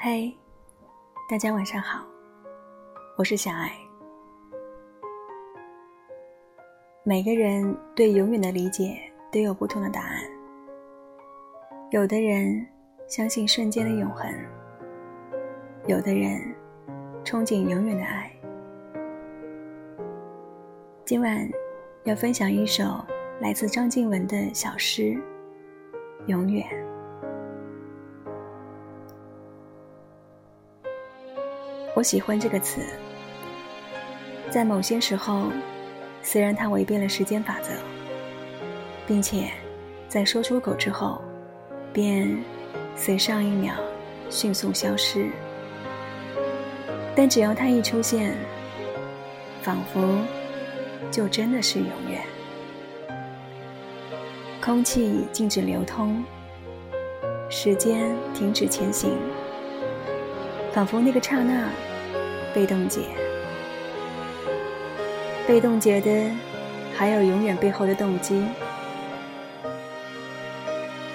嗨，大家晚上好，我是小爱。每个人对永远的理解都有不同的答案。有的人相信瞬间的永恒，有的人憧憬永远的爱。今晚要分享一首来自张静文的小诗《永远》。我喜欢这个词，在某些时候，虽然它违背了时间法则，并且在说出口之后，便随上一秒迅速消失，但只要它一出现，仿佛就真的是永远。空气静止流通，时间停止前行，仿佛那个刹那。被冻结，被冻结的还有永远背后的动机。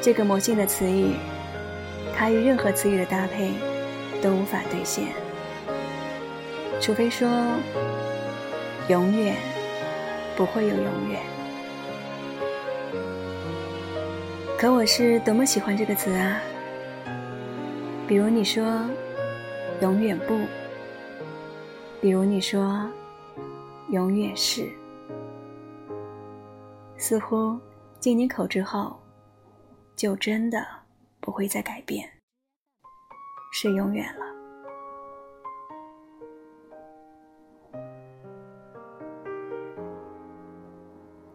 这个魔性的词语，它与任何词语的搭配都无法兑现，除非说永远不会有永远。可我是多么喜欢这个词啊！比如你说永远不。比如你说“永远是”，似乎进你口之后，就真的不会再改变，是永远了。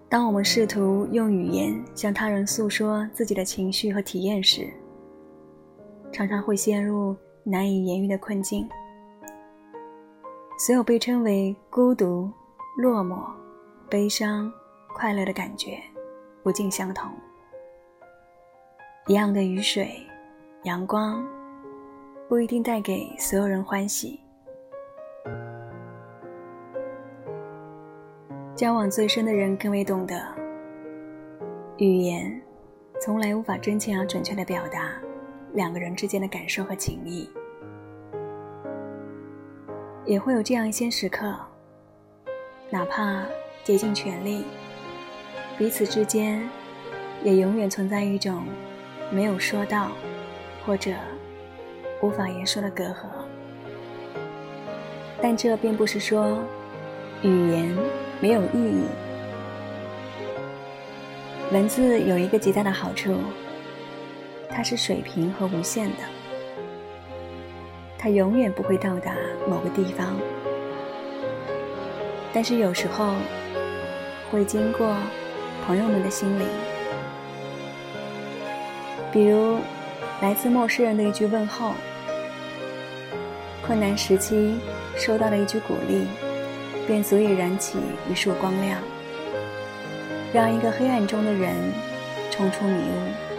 当我们试图用语言向他人诉说自己的情绪和体验时，常常会陷入难以言喻的困境。所有被称为孤独、落寞、悲伤、快乐的感觉，不尽相同。一样的雨水、阳光，不一定带给所有人欢喜。交往最深的人更为懂得，语言从来无法真切而准确的表达两个人之间的感受和情谊。也会有这样一些时刻，哪怕竭尽全力，彼此之间也永远存在一种没有说到或者无法言说的隔阂。但这并不是说语言没有意义。文字有一个极大的好处，它是水平和无限的。它永远不会到达某个地方，但是有时候会经过朋友们的心灵，比如来自陌生人的一句问候，困难时期收到的一句鼓励，便足以燃起一束光亮，让一个黑暗中的人冲出迷雾。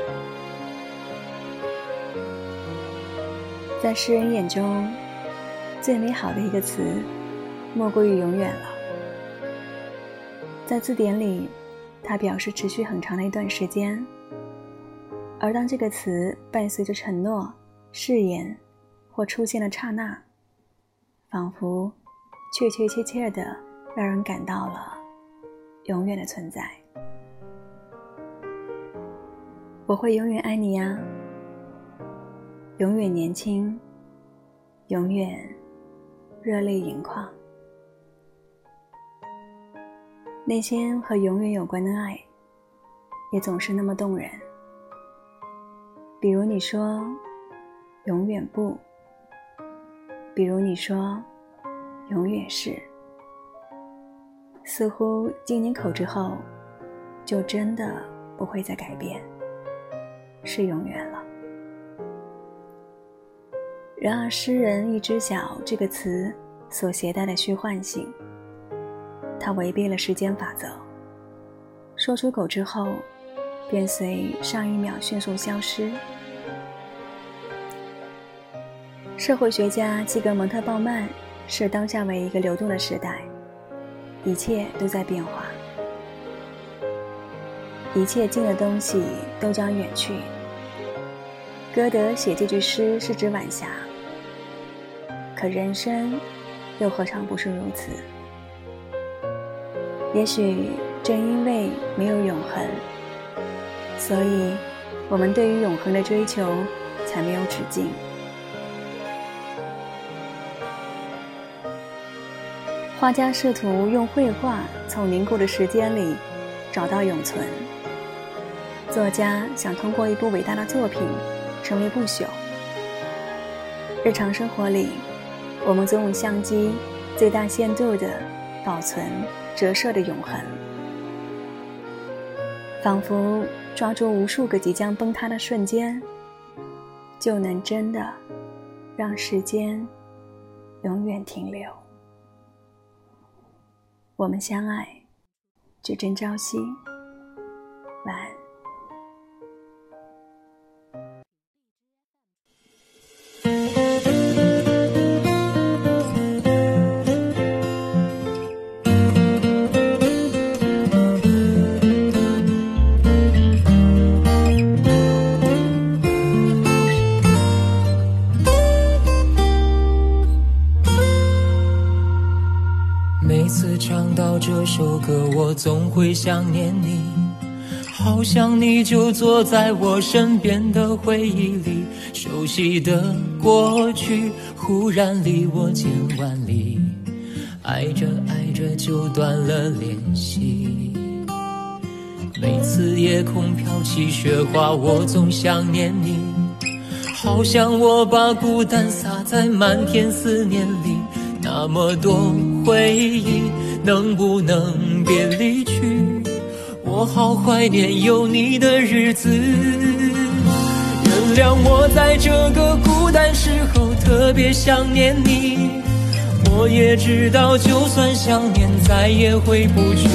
在诗人眼中，最美好的一个词，莫过于永远了。在字典里，它表示持续很长的一段时间。而当这个词伴随着承诺、誓言，或出现的刹那，仿佛确确切切的让人感到了永远的存在。我会永远爱你呀。永远年轻，永远热泪盈眶。那些和永远有关的爱，也总是那么动人。比如你说“永远不”，比如你说“永远是”，似乎进你口之后，就真的不会再改变，是永远了。然而，诗人一只脚这个词所携带的虚幻性，它违背了时间法则。说出口之后，便随上一秒迅速消失。社会学家基格蒙特鲍曼视当下为一个流动的时代，一切都在变化，一切近的东西都将远去。歌德写这句诗是指晚霞。可人生又何尝不是如此？也许正因为没有永恒，所以我们对于永恒的追求才没有止境。画家试图用绘画从凝固的时间里找到永存。作家想通过一部伟大的作品成为不朽。日常生活里，我们总用相机最大限度地保存折射的永恒，仿佛抓住无数个即将崩塌的瞬间，就能真的让时间永远停留。我们相爱，只争朝夕。每次唱到这首歌，我总会想念你，好像你就坐在我身边的回忆里，熟悉的过去忽然离我千万里，爱着爱着就断了联系。每次夜空飘起雪花，我总想念你，好像我把孤单洒在漫天思念里，那么多回忆。能不能别离去？我好怀念有你的日子。原谅我在这个孤单时候特别想念你。我也知道，就算想念再也回不去。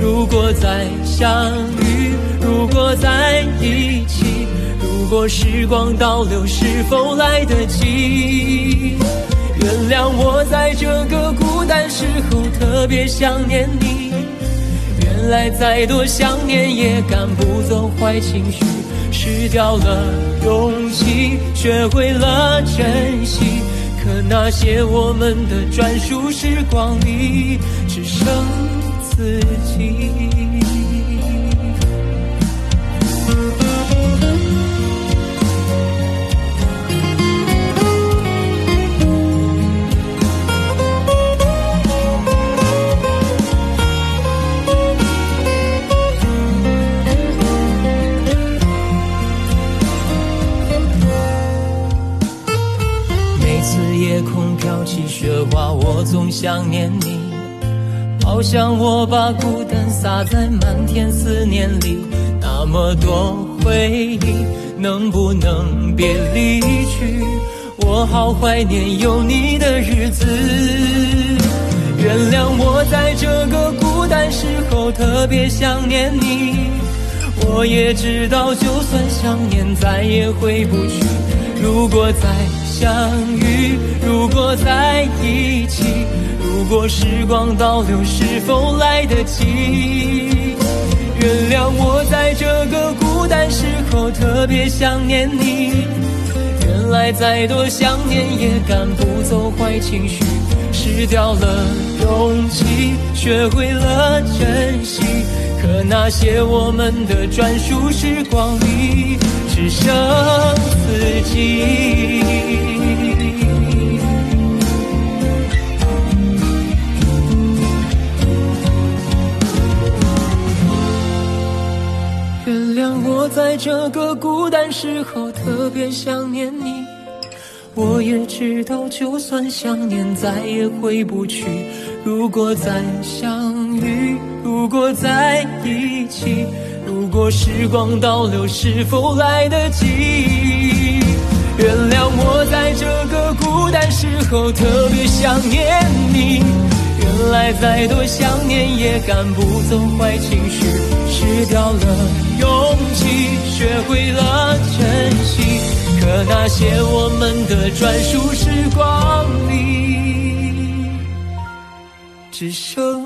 如果再相遇，如果在一起，如果时光倒流，是否来得及？原谅我在这个时候特别想念你，原来再多想念也赶不走坏情绪，失掉了勇气，学会了珍惜，可那些我们的专属时光里，只剩自己。空飘起雪花我总想念你，好像我把孤单洒在漫天思念里。那么多回忆，能不能别离去？我好怀念有你的日子。原谅我在这个孤单时候特别想念你。我也知道，就算想念再也回不去。如果再。相遇，如果在一起，如果时光倒流，是否来得及？原谅我在这个孤单时候特别想念你。原来再多想念也赶不走坏情绪，失掉了勇气，学会了珍惜。可那些我们的专属时光里，这个孤单时候特别想念你，我也知道，就算想念再也回不去。如果再相遇，如果在一起，如果时光倒流，是否来得及？原谅我在这个孤单时候特别想念你。原来再多想念也赶不走坏情绪，失掉了。勇气，学会了珍惜，可那些我们的专属时光里，只剩。